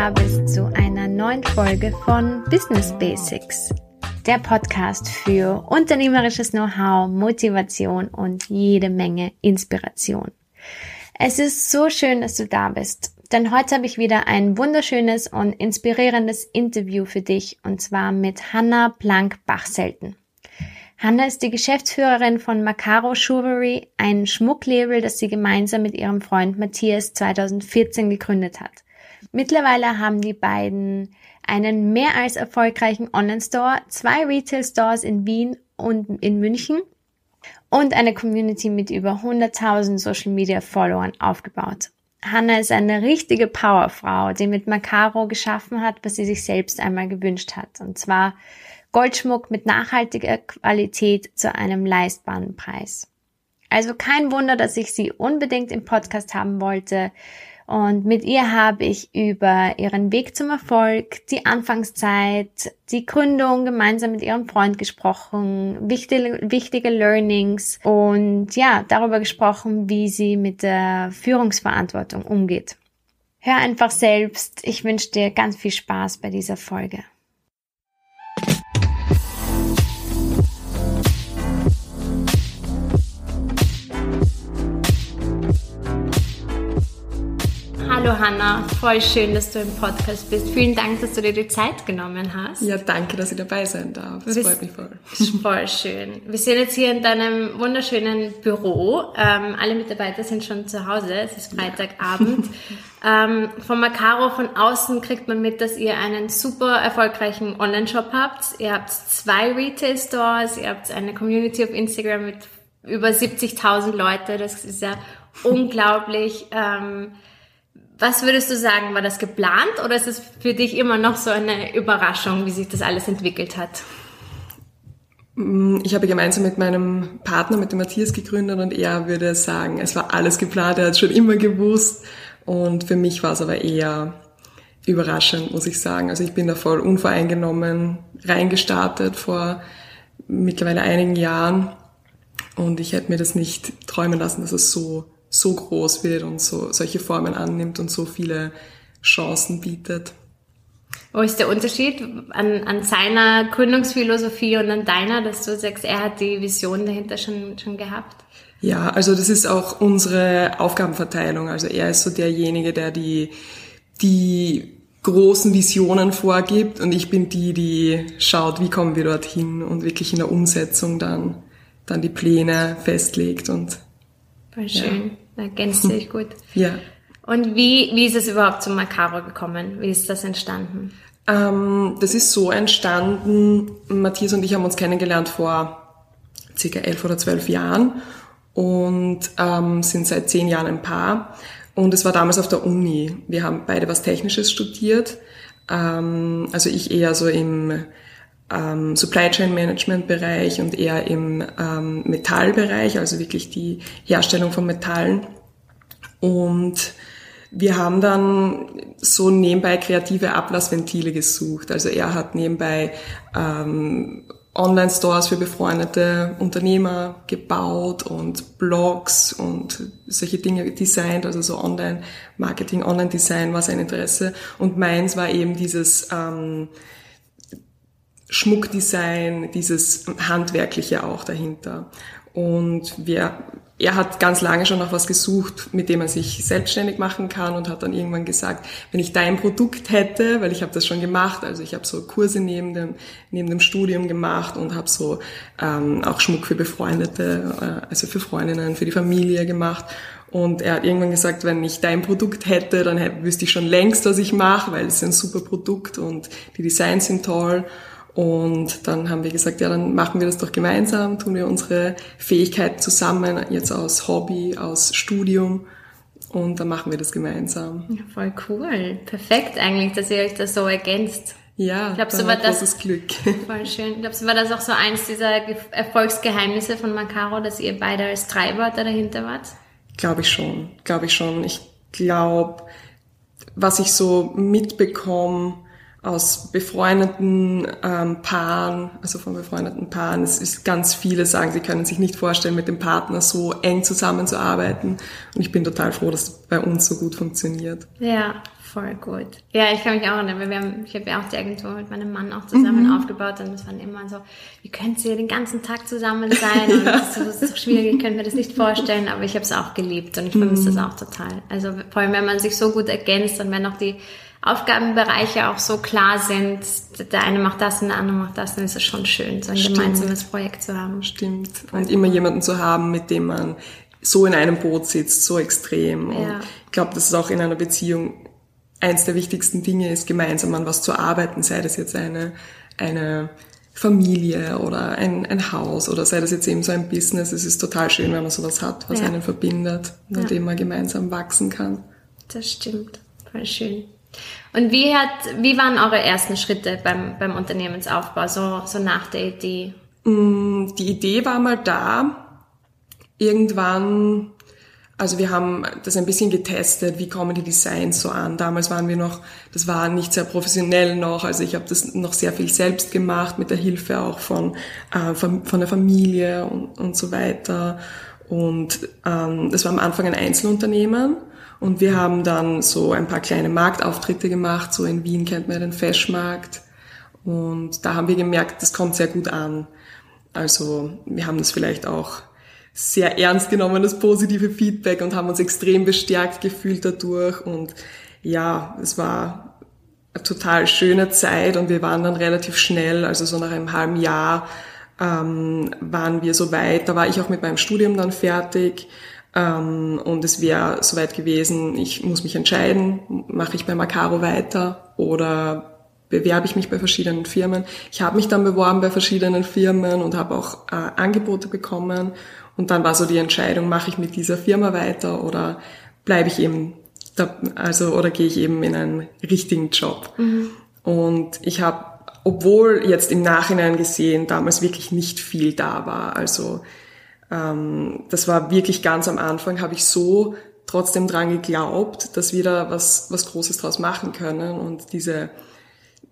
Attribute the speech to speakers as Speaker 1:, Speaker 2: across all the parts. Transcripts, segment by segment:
Speaker 1: da bist zu einer neuen Folge von Business Basics, der Podcast für unternehmerisches Know-how, Motivation und jede Menge Inspiration. Es ist so schön, dass du da bist, denn heute habe ich wieder ein wunderschönes und inspirierendes Interview für dich und zwar mit Hanna Plank-Bachselten. Hanna ist die Geschäftsführerin von Macaro Jewelry, ein Schmucklabel, das sie gemeinsam mit ihrem Freund Matthias 2014 gegründet hat. Mittlerweile haben die beiden einen mehr als erfolgreichen Online-Store, zwei Retail-Stores in Wien und in München und eine Community mit über 100.000 Social-Media-Followern aufgebaut. Hanna ist eine richtige Powerfrau, die mit Macaro geschaffen hat, was sie sich selbst einmal gewünscht hat. Und zwar Goldschmuck mit nachhaltiger Qualität zu einem leistbaren Preis. Also kein Wunder, dass ich sie unbedingt im Podcast haben wollte. Und mit ihr habe ich über ihren Weg zum Erfolg, die Anfangszeit, die Gründung gemeinsam mit ihrem Freund gesprochen, wichtige, wichtige Learnings und ja, darüber gesprochen, wie sie mit der Führungsverantwortung umgeht. Hör einfach selbst. Ich wünsche dir ganz viel Spaß bei dieser Folge. Hallo Hanna, voll schön, dass du im Podcast bist. Vielen Dank, dass du dir die Zeit genommen hast.
Speaker 2: Ja, danke, dass ich dabei sein darf. Das freut mich voll.
Speaker 1: Voll schön. Wir sind jetzt hier in deinem wunderschönen Büro. Ähm, alle Mitarbeiter sind schon zu Hause. Es ist Freitagabend. ähm, von Macaro von außen kriegt man mit, dass ihr einen super erfolgreichen Online-Shop habt. Ihr habt zwei Retail-Stores, ihr habt eine Community auf Instagram mit über 70.000 Leute. Das ist ja unglaublich. Ähm, was würdest du sagen, war das geplant oder ist es für dich immer noch so eine Überraschung, wie sich das alles entwickelt hat?
Speaker 2: Mm, ich habe gemeinsam mit meinem Partner, mit dem Matthias gegründet und er würde sagen, es war alles geplant, er hat schon immer gewusst und für mich war es aber eher überraschend, muss ich sagen. Also ich bin da voll unvoreingenommen reingestartet vor mittlerweile einigen Jahren und ich hätte mir das nicht träumen lassen, dass es so so groß wird und so solche Formen annimmt und so viele Chancen bietet.
Speaker 1: Wo ist der Unterschied an, an seiner Gründungsphilosophie und an deiner, dass du sagst, er hat die Vision dahinter schon, schon gehabt?
Speaker 2: Ja, also das ist auch unsere Aufgabenverteilung. Also er ist so derjenige, der die, die großen Visionen vorgibt und ich bin die, die schaut, wie kommen wir dorthin und wirklich in der Umsetzung dann, dann die Pläne festlegt und
Speaker 1: Voll schön. Ja. Ergänzt sich gut.
Speaker 2: Ja.
Speaker 1: Und wie, wie ist es überhaupt zum Macaro gekommen? Wie ist das entstanden?
Speaker 2: Ähm, das ist so entstanden, Matthias und ich haben uns kennengelernt vor circa elf oder zwölf Jahren und ähm, sind seit zehn Jahren ein Paar. Und es war damals auf der Uni. Wir haben beide was Technisches studiert. Ähm, also ich eher so im ähm, Supply Chain Management Bereich und eher im ähm, Metallbereich, also wirklich die Herstellung von Metallen. Und wir haben dann so nebenbei kreative Ablassventile gesucht. Also er hat nebenbei ähm, Online-Stores für befreundete Unternehmer gebaut und Blogs und solche Dinge designt, also so Online-Marketing, Online-Design war sein Interesse. Und meins war eben dieses ähm, Schmuckdesign, dieses Handwerkliche auch dahinter. Und wir, er hat ganz lange schon nach was gesucht, mit dem er sich selbstständig machen kann und hat dann irgendwann gesagt, wenn ich dein Produkt hätte, weil ich habe das schon gemacht, also ich habe so Kurse neben dem, neben dem Studium gemacht und habe so ähm, auch Schmuck für Befreundete, äh, also für Freundinnen, für die Familie gemacht. Und er hat irgendwann gesagt, wenn ich dein Produkt hätte, dann hätte, wüsste ich schon längst, was ich mache, weil es ist ein super Produkt und die Designs sind toll. Und dann haben wir gesagt, ja, dann machen wir das doch gemeinsam, tun wir unsere Fähigkeiten zusammen, jetzt aus Hobby, aus Studium. Und dann machen wir das gemeinsam.
Speaker 1: Ja, voll cool. Perfekt eigentlich, dass ihr euch das so ergänzt.
Speaker 2: Ja, ich glaube, so war das großes Glück.
Speaker 1: Voll schön. Ich glaube, so war das auch so eins dieser Erfolgsgeheimnisse von Macaro, dass ihr beide als Treiber da dahinter wart?
Speaker 2: Glaube ich schon, glaube ich schon. Ich glaube, was ich so mitbekomme, aus befreundeten ähm, Paaren, also von befreundeten Paaren. Es ist ganz viele sagen, sie können sich nicht vorstellen, mit dem Partner so eng zusammenzuarbeiten. Und ich bin total froh, dass es bei uns so gut funktioniert.
Speaker 1: Ja, voll gut. Ja, ich kann mich auch erinnern, wir haben, ich habe ja auch die Agentur mit meinem Mann auch zusammen mhm. aufgebaut und es waren immer so, wie könnt ihr den ganzen Tag zusammen sein? Und ja. das, ist so, das ist so schwierig, ich könnte mir das nicht vorstellen, aber ich habe es auch geliebt und ich vermisse mhm. das auch total. Also vor allem, wenn man sich so gut ergänzt und wenn auch die Aufgabenbereiche auch so klar sind, der eine macht das und der andere macht das, dann ist es schon schön, so ein Stimmt. gemeinsames Projekt zu haben.
Speaker 2: Stimmt. Und immer jemanden zu haben, mit dem man so in einem Boot sitzt, so extrem. Und ja. ich glaube, das ist auch in einer Beziehung eins der wichtigsten Dinge ist, gemeinsam an was zu arbeiten, sei das jetzt eine, eine Familie oder ein, ein Haus oder sei das jetzt eben so ein Business. Es ist total schön, wenn man sowas hat, was ja. einen verbindet, mit ja. dem man gemeinsam wachsen kann.
Speaker 1: Das stimmt. Voll schön. Und wie hat, wie waren eure ersten Schritte beim, beim Unternehmensaufbau, so, so nach der Idee?
Speaker 2: Mm, die Idee war mal da. Irgendwann, also wir haben das ein bisschen getestet, wie kommen die Designs so an. Damals waren wir noch, das war nicht sehr professionell noch, also ich habe das noch sehr viel selbst gemacht, mit der Hilfe auch von, äh, von, von der Familie und, und so weiter. Und ähm, das war am Anfang ein Einzelunternehmen und wir haben dann so ein paar kleine Marktauftritte gemacht. So in Wien kennt man den Feschmarkt. Und da haben wir gemerkt, das kommt sehr gut an. Also wir haben das vielleicht auch sehr ernst genommen, das positive Feedback und haben uns extrem bestärkt gefühlt dadurch. Und ja, es war eine total schöne Zeit und wir waren dann relativ schnell, also so nach einem halben Jahr ähm, waren wir so weit. Da war ich auch mit meinem Studium dann fertig ähm, und es wäre soweit gewesen, ich muss mich entscheiden, mache ich bei Macaro weiter oder bewerbe ich mich bei verschiedenen Firmen. Ich habe mich dann beworben bei verschiedenen Firmen und habe auch äh, Angebote bekommen. Und dann war so die Entscheidung, mache ich mit dieser Firma weiter oder bleibe ich eben, da, also oder gehe ich eben in einen richtigen Job. Mhm. Und ich habe, obwohl jetzt im Nachhinein gesehen damals wirklich nicht viel da war, also ähm, das war wirklich ganz am Anfang, habe ich so trotzdem dran geglaubt, dass wir da was, was Großes draus machen können und diese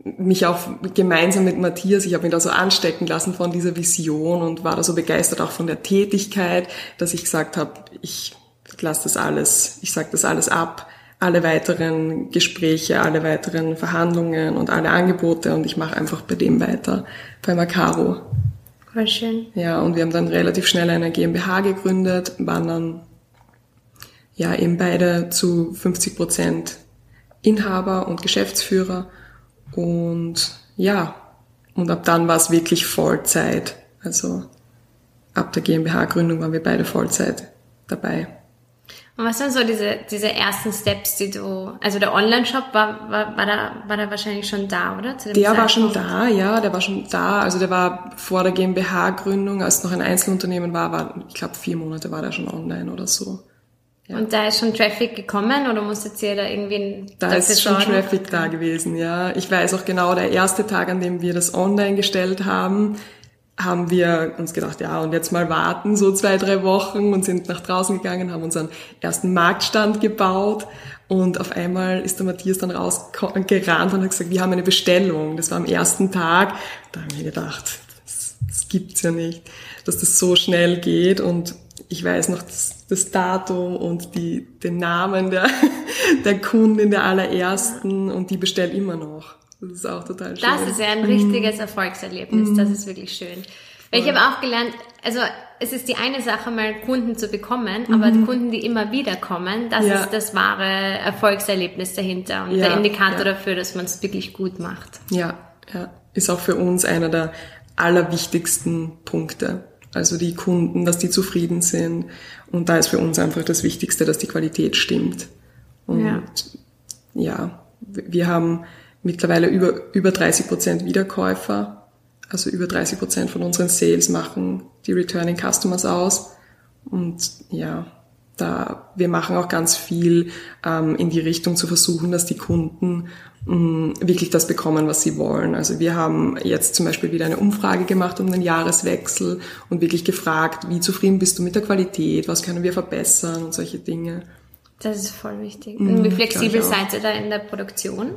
Speaker 2: mich auch gemeinsam mit Matthias, ich habe mich da so anstecken lassen von dieser Vision und war da so begeistert auch von der Tätigkeit, dass ich gesagt habe, ich lasse das alles, ich sage das alles ab, alle weiteren Gespräche, alle weiteren Verhandlungen und alle Angebote und ich mache einfach bei dem weiter, bei Macaro.
Speaker 1: Voll schön.
Speaker 2: Ja, und wir haben dann relativ schnell eine GmbH gegründet, waren dann ja eben beide zu 50 Prozent Inhaber und Geschäftsführer. Und ja, und ab dann war es wirklich Vollzeit. Also ab der GmbH-Gründung waren wir beide Vollzeit dabei.
Speaker 1: Und was waren so diese, diese ersten Steps, die du, also der Online-Shop war, war, war, da, war da wahrscheinlich schon da, oder?
Speaker 2: der Zeitpunkt? war schon da, ja, der war schon da. Also der war vor der GmbH-Gründung, als es noch ein Einzelunternehmen war, war, ich glaube, vier Monate war der schon online oder so.
Speaker 1: Ja. Und da ist schon Traffic gekommen oder musstet ihr da irgendwie
Speaker 2: Da ist schon sorgen? Traffic da gewesen, ja. Ich weiß auch genau, der erste Tag, an dem wir das online gestellt haben, haben wir uns gedacht, ja, und jetzt mal warten, so zwei, drei Wochen und sind nach draußen gegangen, haben unseren ersten Marktstand gebaut und auf einmal ist der Matthias dann rausgerannt und hat gesagt, wir haben eine Bestellung. Das war am ersten Tag. Da haben wir gedacht, das, das gibt's ja nicht, dass das so schnell geht und ich weiß noch das, das Datum und die, den Namen der, der Kundin der allerersten und die bestellt immer noch. Das ist auch total schön.
Speaker 1: Das ist ja ein richtiges mhm. Erfolgserlebnis. Das ist wirklich schön. Weil ich habe auch gelernt, also es ist die eine Sache, mal Kunden zu bekommen, mhm. aber die Kunden, die immer wieder kommen, das ja. ist das wahre Erfolgserlebnis dahinter und ja, der Indikator ja. dafür, dass man es wirklich gut macht.
Speaker 2: Ja, ja, ist auch für uns einer der allerwichtigsten Punkte. Also die Kunden, dass die zufrieden sind. Und da ist für uns einfach das Wichtigste, dass die Qualität stimmt. Und ja wir haben mittlerweile über, über 30 Prozent Wiederkäufer. Also über 30 Prozent von unseren Sales machen die Returning Customers aus. Und ja, da wir machen auch ganz viel ähm, in die Richtung zu versuchen, dass die Kunden mh, mm, wirklich das bekommen, was sie wollen. Also wir haben jetzt zum Beispiel wieder eine Umfrage gemacht um den Jahreswechsel und wirklich gefragt, wie zufrieden bist du mit der Qualität, was können wir verbessern und solche Dinge.
Speaker 1: Das ist voll wichtig. Und wie flexibel seid ihr da in der Produktion?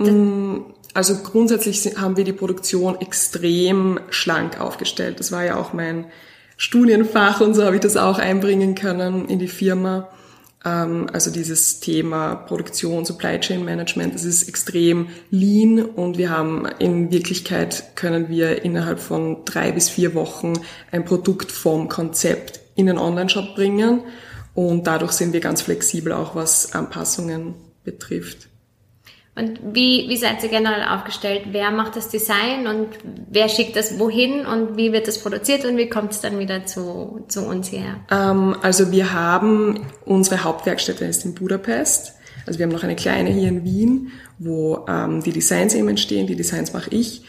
Speaker 2: Mm, also grundsätzlich haben wir die Produktion extrem schlank aufgestellt. Das war ja auch mein Studienfach und so habe ich das auch einbringen können in die Firma. Ähm, also dieses Thema Produktion, Supply Chain Management, das ist extrem lean und wir haben in Wirklichkeit können wir innerhalb von drei bis vier Wochen ein Produkt vom Konzept in den Online-Shop bringen und dadurch sind wir ganz flexibel auch was Anpassungen betrifft.
Speaker 1: Und wie, wie seid ihr generell aufgestellt? Wer macht das Design und wer schickt das wohin und wie wird das produziert und wie kommt es dann wieder zu, zu uns hierher?
Speaker 2: Ähm, also wir haben, unsere Hauptwerkstätte ist in Budapest. Also wir haben noch eine kleine hier in Wien, wo ähm, die Designs eben entstehen. Die Designs mache ich.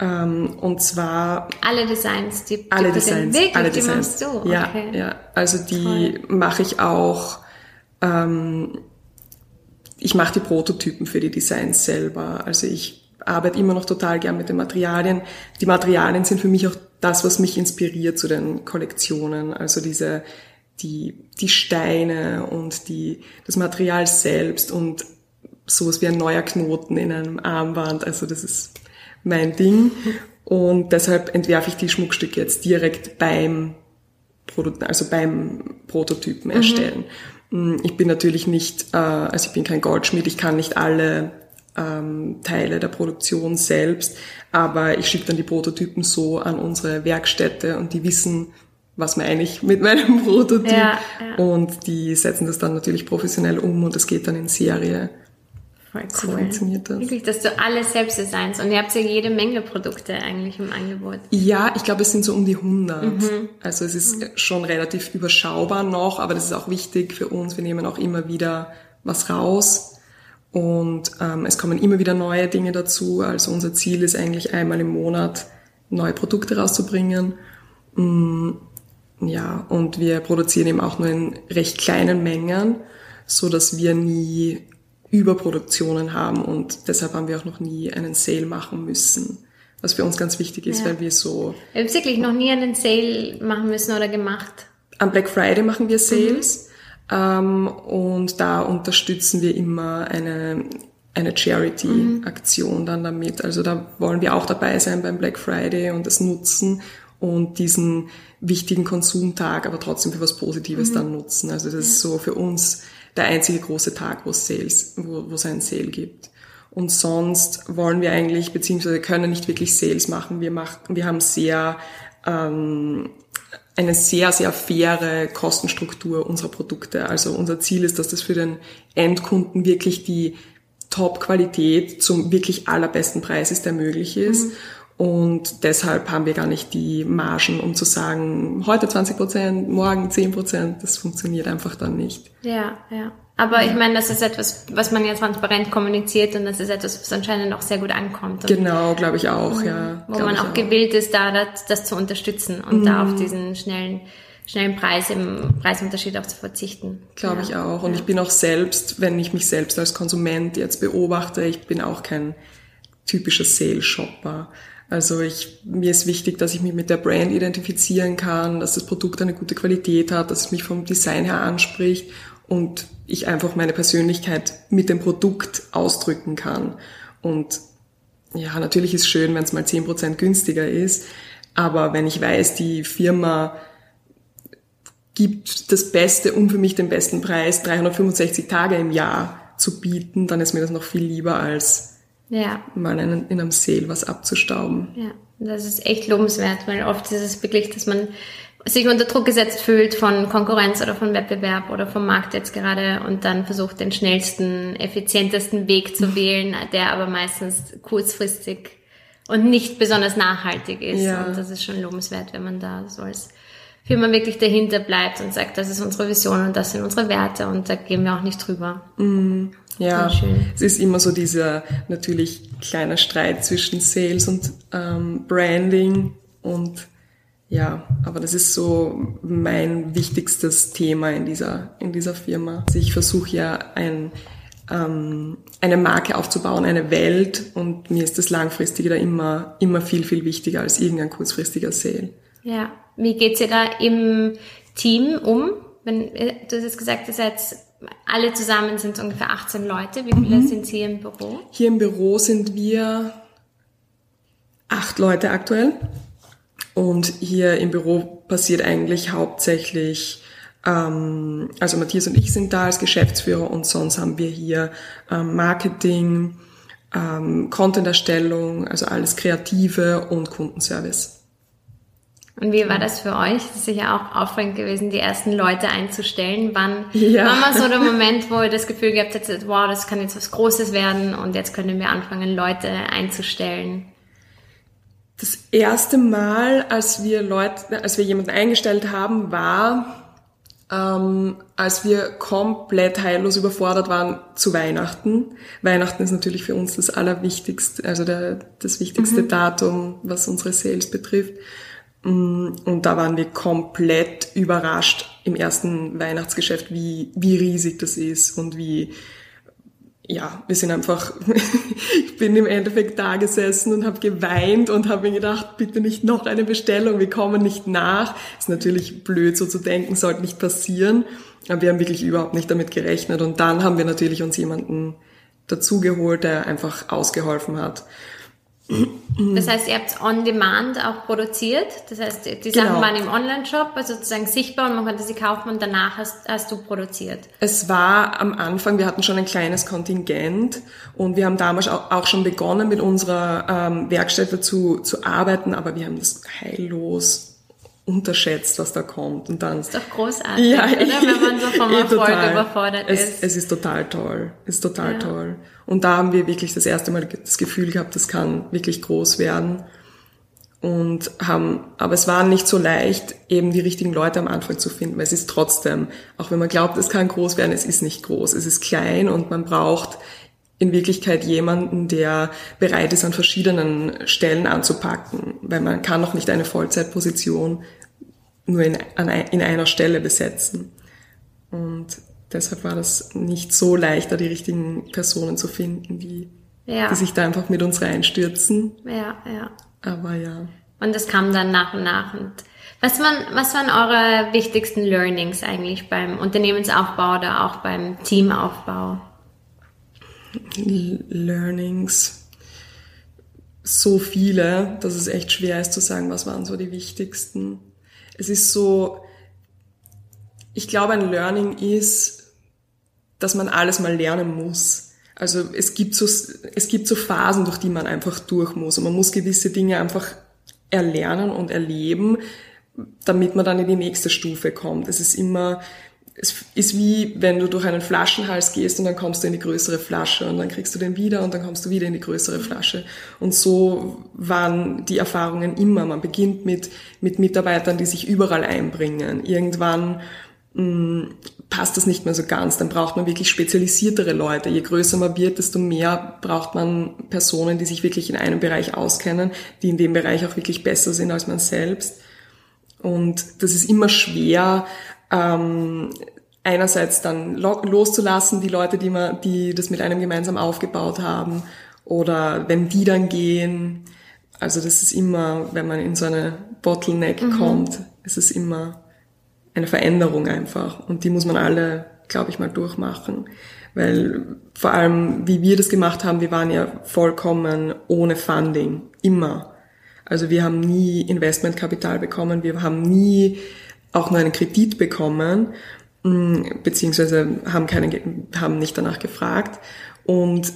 Speaker 2: Ähm, und zwar
Speaker 1: alle Designs, die, die
Speaker 2: alle Designs,
Speaker 1: wirklich,
Speaker 2: alle
Speaker 1: die
Speaker 2: Designs.
Speaker 1: machst du.
Speaker 2: Ja,
Speaker 1: Okay.
Speaker 2: ja. Also die mache ich auch. Ähm, ich mache die Prototypen für die Designs selber. Also ich arbeite immer noch total gern mit den Materialien. Die Materialien sind für mich auch das, was mich inspiriert zu den Kollektionen. Also diese, die, die Steine und die, das Material selbst und sowas wie ein neuer Knoten in einem Armband. Also das ist mein Ding. Und deshalb entwerfe ich die Schmuckstücke jetzt direkt beim Produ- also beim Prototypen erstellen. Mm, Ich bin natürlich nicht, äh, also ich bin kein Goldschmied, ich kann nicht alle ähm, Teile der Produktion selbst, aber ich schicke dann die Prototypen so an unsere Werkstätte und die wissen, was meine ich mit meinem Prototyp
Speaker 1: Ja, ja.
Speaker 2: und die setzen das dann natürlich professionell um und das geht dann in Serie.
Speaker 1: Voll
Speaker 2: So
Speaker 1: cool.
Speaker 2: funktioniert das.
Speaker 1: Wirklich, dass du alles selbst designst und ihr habt ja jede Menge Produkte eigentlich im Angebot.
Speaker 2: Ja, ich glaube, es sind so um die 100. Also es ist schon relativ überschaubar noch, aber das ist auch wichtig für uns. Wir nehmen auch immer wieder was raus und ähm, es kommen immer wieder neue Dinge dazu. Also unser Ziel ist eigentlich einmal im Monat neue Produkte rauszubringen. Mm, Ja, und wir produzieren eben auch nur in recht kleinen Mengen, so dass wir nie Überproduktionen haben und deshalb haben wir auch noch nie einen Sale machen müssen. Was für uns ganz wichtig ist,
Speaker 1: Ja.
Speaker 2: weil wir so
Speaker 1: Wir haben wirklich noch nie einen Sale machen müssen oder gemacht.
Speaker 2: am Black Friday machen wir Sales ähm, und da unterstützen wir immer eine, eine Charity-Aktion dann damit. Also da wollen wir auch dabei sein beim Black Friday und das nutzen und diesen wichtigen Konsumtag aber trotzdem für was Positives dann nutzen. Also das ist so für uns der einzige große Tag, wo es Sales, wo, es einen Sale gibt. Und sonst wollen wir eigentlich, beziehungsweise können nicht wirklich Sales machen. Wir machen, wir haben sehr ähm, eine sehr, sehr faire Kostenstruktur unserer Produkte. Also unser Ziel ist, dass das für den Endkunden wirklich die Top-Qualität zum wirklich allerbesten Preis ist, der möglich ist. Und deshalb haben wir gar nicht die Margen, um zu sagen, heute 20 Prozent, morgen 10 Prozent. Das funktioniert einfach dann nicht.
Speaker 1: Ja, ja. Aber ich meine, das ist etwas, was man ja transparent kommuniziert und das ist etwas, was anscheinend auch sehr gut ankommt.
Speaker 2: Genau, glaube ich auch, ja.
Speaker 1: wo man
Speaker 2: ich
Speaker 1: auch gewillt ist, da das, das zu unterstützen und da auf diesen schnellen, schnellen Preis im Preisunterschied auch zu verzichten.
Speaker 2: Glaube
Speaker 1: ja.
Speaker 2: ich auch. Und ich bin auch selbst, wenn ich mich selbst als Konsument jetzt beobachte, ich bin auch kein typischer Sale-Shopper. Also ich, mir ist wichtig, dass ich mich mit der Brand identifizieren kann, dass das Produkt eine gute Qualität hat, dass es mich vom Design her anspricht und ich einfach meine Persönlichkeit mit dem Produkt ausdrücken kann. Und ja, natürlich ist schön, wenn es mal 10% günstiger ist, aber wenn ich weiß, die Firma gibt das Beste, um für mich den besten Preis 365 Tage im Jahr zu bieten, dann ist mir das noch viel lieber, als
Speaker 1: Ja,
Speaker 2: mal einen, in einem Sale was abzustauben.
Speaker 1: ja. Das ist echt lobenswert, weil oft ist es wirklich, dass man sich unter Druck gesetzt fühlt von Konkurrenz oder von Wettbewerb oder vom Markt jetzt gerade und dann versucht, den schnellsten, effizientesten Weg zu wählen, der aber meistens kurzfristig und nicht besonders nachhaltig ist.
Speaker 2: Ja.
Speaker 1: Und das ist schon lobenswert, wenn man da so als Firma wirklich dahinter bleibt und sagt, das ist unsere Vision und das sind unsere Werte und da gehen wir auch nicht drüber.
Speaker 2: Ja, es ist immer so dieser natürlich kleiner Streit zwischen Sales und ähm, Branding und ja, aber das ist so mein wichtigstes Thema in dieser in dieser Firma. Also ich versuche ja ein ähm, eine Marke aufzubauen, eine Welt und mir ist das langfristige da immer immer viel viel wichtiger als irgendein kurzfristiger Sale.
Speaker 1: Ja, wie geht's ihr da im Team um? Wenn, du hast jetzt gesagt, ihr seid alle zusammen sind es ungefähr 18 Leute. Wie viele mhm. sind hier im Büro?
Speaker 2: Hier im Büro sind wir acht Leute aktuell. Und hier im Büro passiert eigentlich hauptsächlich, ähm, also Matthias und ich sind da als Geschäftsführer und sonst haben wir hier ähm, Marketing, ähm, Content-Erstellung, also alles Kreative und Kundenservice.
Speaker 1: Und wie war das für euch? Das ist sicher auch aufregend gewesen, die ersten Leute einzustellen. Wann ja. war mal so der Moment, wo ihr das Gefühl gehabt habt, wow, das kann jetzt was Großes werden und jetzt können wir anfangen, Leute einzustellen?
Speaker 2: Das erste Mal, als wir Leute, als wir jemanden eingestellt haben, war, ähm, als wir komplett heillos überfordert waren zu Weihnachten. Weihnachten ist natürlich für uns das Allerwichtigste, also der, das wichtigste mhm. Datum, was unsere Sales betrifft. Mm, und da waren wir komplett überrascht im ersten Weihnachtsgeschäft, wie, wie riesig das ist und wie, ja, wir sind einfach, ich bin im Endeffekt da gesessen und habe geweint und habe mir gedacht, bitte nicht noch eine Bestellung, wir kommen nicht nach. Ist natürlich blöd so zu denken, sollte nicht passieren, aber wir haben wirklich überhaupt nicht damit gerechnet und dann haben wir natürlich uns jemanden dazugeholt, der einfach ausgeholfen hat.
Speaker 1: Das heißt, ihr habt on demand auch produziert. Das heißt, die Sachen genau. waren im Online-Shop, also sozusagen sichtbar und man konnte sie kaufen und danach hast, hast du produziert.
Speaker 2: Es war am Anfang, wir hatten schon ein kleines Kontingent und wir haben damals auch schon begonnen mit unserer ähm, Werkstätte zu, zu arbeiten, aber wir haben das heillos unterschätzt, was da kommt. Und dann,
Speaker 1: das ist doch großartig, ja, oder? Wenn man so vom eh, Erfolg total. überfordert
Speaker 2: es,
Speaker 1: ist.
Speaker 2: Es ist total toll. Es ist total ja. toll. Und da haben wir wirklich das erste Mal das Gefühl gehabt, das kann wirklich groß werden. Und haben, aber es war nicht so leicht, eben die richtigen Leute am Anfang zu finden, weil es ist trotzdem, auch wenn man glaubt, es kann groß werden, es ist nicht groß. Es ist klein und man braucht in Wirklichkeit jemanden, der bereit ist, an verschiedenen Stellen anzupacken, weil man kann noch nicht eine Vollzeitposition nur in, an, in einer Stelle besetzen. Und deshalb war das nicht so leicht, da die richtigen Personen zu finden, die, ja. die sich da einfach mit uns reinstürzen.
Speaker 1: Ja, ja.
Speaker 2: Aber ja.
Speaker 1: Und das kam dann nach und nach. Und was waren, was waren eure wichtigsten Learnings eigentlich beim Unternehmensaufbau oder auch beim Teamaufbau?
Speaker 2: Learnings. So viele, dass es echt schwer ist zu sagen, was waren so die wichtigsten. Es ist so, ich glaube, ein Learning ist, dass man alles mal lernen muss. Also es gibt so, es gibt so Phasen, durch die man einfach durch muss und man muss gewisse Dinge einfach erlernen und erleben, damit man dann in die nächste Stufe kommt. Es ist immer, es ist wie, wenn du durch einen Flaschenhals gehst und dann kommst du in die größere Flasche und dann kriegst du den wieder und dann kommst du wieder in die größere Flasche. Und so waren die Erfahrungen immer. Man beginnt mit, mit Mitarbeitern, die sich überall einbringen. Irgendwann mh, mm, passt das nicht mehr so ganz. Dann braucht man wirklich spezialisiertere Leute. Je größer man wird, desto mehr braucht man Personen, die sich wirklich in einem Bereich auskennen, die in dem Bereich auch wirklich besser sind als man selbst. Und das ist immer schwer, ähm, einerseits dann loszulassen, die Leute, die, man, die das mit einem gemeinsam aufgebaut haben, oder wenn die dann gehen. Also das ist immer, wenn man in so eine Bottleneck mhm. kommt, ist es immer eine Veränderung einfach. Und die muss man alle, glaube ich, mal durchmachen. Weil vor allem, wie wir das gemacht haben, wir waren ja vollkommen ohne Funding. Immer. Also wir haben nie Investmentkapital bekommen, wir haben nie auch nur einen Kredit bekommen, mm, beziehungsweise haben, keinen, haben nicht danach gefragt. Und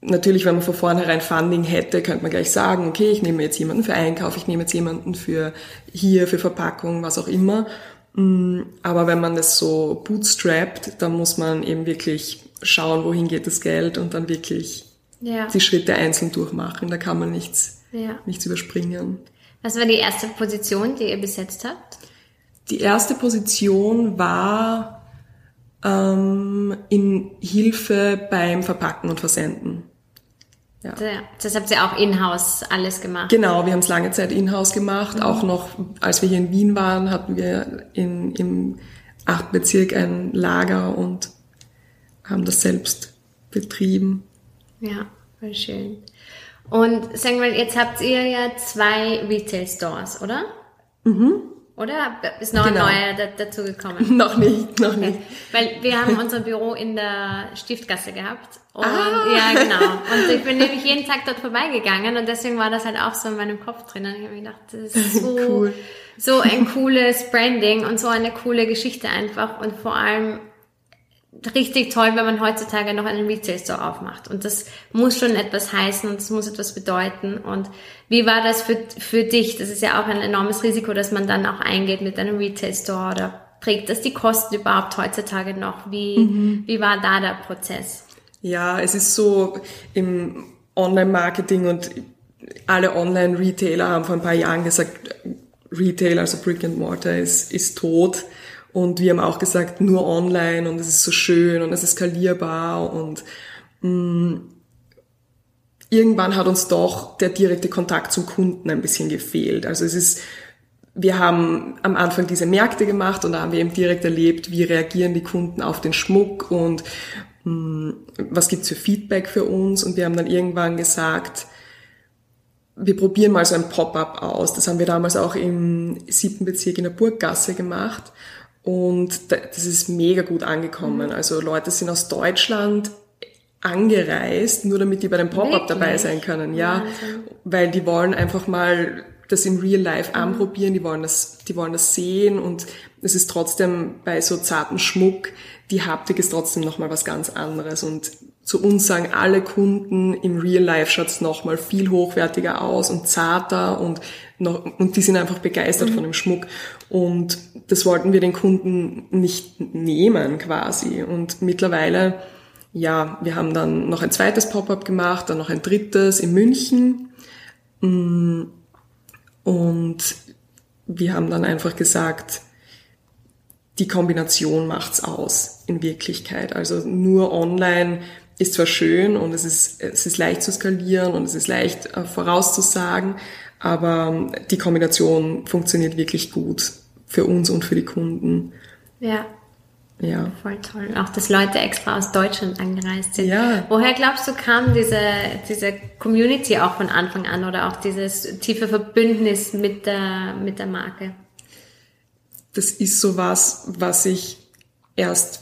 Speaker 2: natürlich, wenn man von vornherein Funding hätte, könnte man gleich sagen, okay, ich nehme jetzt jemanden für Einkauf, ich nehme jetzt jemanden für hier, für Verpackung, was auch immer. Mm, aber wenn man das so bootstrappt, dann muss man eben wirklich schauen, wohin geht das Geld und dann wirklich ja. die Schritte einzeln durchmachen. Da kann man nichts, ja. nichts überspringen.
Speaker 1: Was war die erste Position, die ihr besetzt habt?
Speaker 2: Die erste Position war ähm, in Hilfe beim Verpacken und Versenden.
Speaker 1: Ja. Das habt ihr auch in-house alles gemacht?
Speaker 2: Genau, wir haben es lange Zeit in-house gemacht. Mhm. Auch noch, als wir hier in Wien waren, hatten wir in, im achten Bezirk ein Lager und haben das selbst betrieben.
Speaker 1: Ja, voll schön. Und sagen wir, jetzt habt ihr ja zwei Retail Stores, oder?
Speaker 2: Mhm.
Speaker 1: Oder ist noch
Speaker 2: Genau.
Speaker 1: ein neuer da, dazugekommen?
Speaker 2: noch nicht, noch nicht.
Speaker 1: Weil wir haben unser Büro in der Stiftgasse gehabt. Und,
Speaker 2: Ah.
Speaker 1: Ja, genau. Und ich bin nämlich jeden Tag dort vorbeigegangen und deswegen war das halt auch so in meinem Kopf drin. Und ich habe mir gedacht, das ist so,
Speaker 2: Cool.
Speaker 1: so ein cooles Branding und so eine coole Geschichte einfach und vor allem richtig toll, wenn man heutzutage noch einen Retail Store aufmacht. Und das muss schon etwas heißen und das muss etwas bedeuten. Und wie war das für, für dich? Das ist ja auch ein enormes Risiko, dass man dann auch eingeht mit einem Retail Store oder trägt das die Kosten überhaupt heutzutage noch? Wie, wie war da der Prozess?
Speaker 2: Ja, es ist so im Online-Marketing und alle Online-Retailer haben vor ein paar Jahren gesagt, Retail, also Brick and Mortar, ist, ist tot. Und wir haben auch gesagt, nur online und es ist so schön und es ist skalierbar und mh, irgendwann hat uns doch der direkte Kontakt zum Kunden ein bisschen gefehlt. Also es ist, wir haben am Anfang diese Märkte gemacht und da haben wir eben direkt erlebt, wie reagieren die Kunden auf den Schmuck und mh, was gibt's für Feedback für uns. Und wir haben dann irgendwann gesagt, wir probieren mal so ein Pop-up aus. Das haben wir damals auch im siebten Bezirk in der Burggasse gemacht. Und da- das ist mega gut angekommen. Also Leute sind aus Deutschland angereist, nur damit die bei dem Pop-up dabei sein können, ja.
Speaker 1: Wahnsinn.
Speaker 2: Weil die wollen einfach mal das in real life anprobieren, die wollen das, die wollen das sehen und es ist trotzdem bei so zarten Schmuck, die Haptik ist trotzdem nochmal was ganz anderes und zu uns sagen alle Kunden im real life schaut's nochmal viel hochwertiger aus und zarter und noch, und die sind einfach begeistert von dem Schmuck und das wollten wir den Kunden nicht nehmen quasi und mittlerweile ja, wir haben dann noch ein zweites Pop-up gemacht, dann noch ein drittes in München. Mm, Und wir haben dann einfach gesagt, die Kombination macht's aus in Wirklichkeit. Also nur online ist zwar schön und es ist, es ist leicht zu skalieren und es ist leicht äh, vorauszusagen, aber die Kombination funktioniert wirklich gut für uns und für die Kunden.
Speaker 1: Ja,
Speaker 2: Ja.
Speaker 1: voll toll. Auch, dass Leute extra aus Deutschland angereist sind.
Speaker 2: Ja.
Speaker 1: Woher glaubst du, kam diese, diese Community auch von Anfang an oder auch dieses tiefe Verbündnis mit der, mit der Marke?
Speaker 2: das ist so was, was ich erst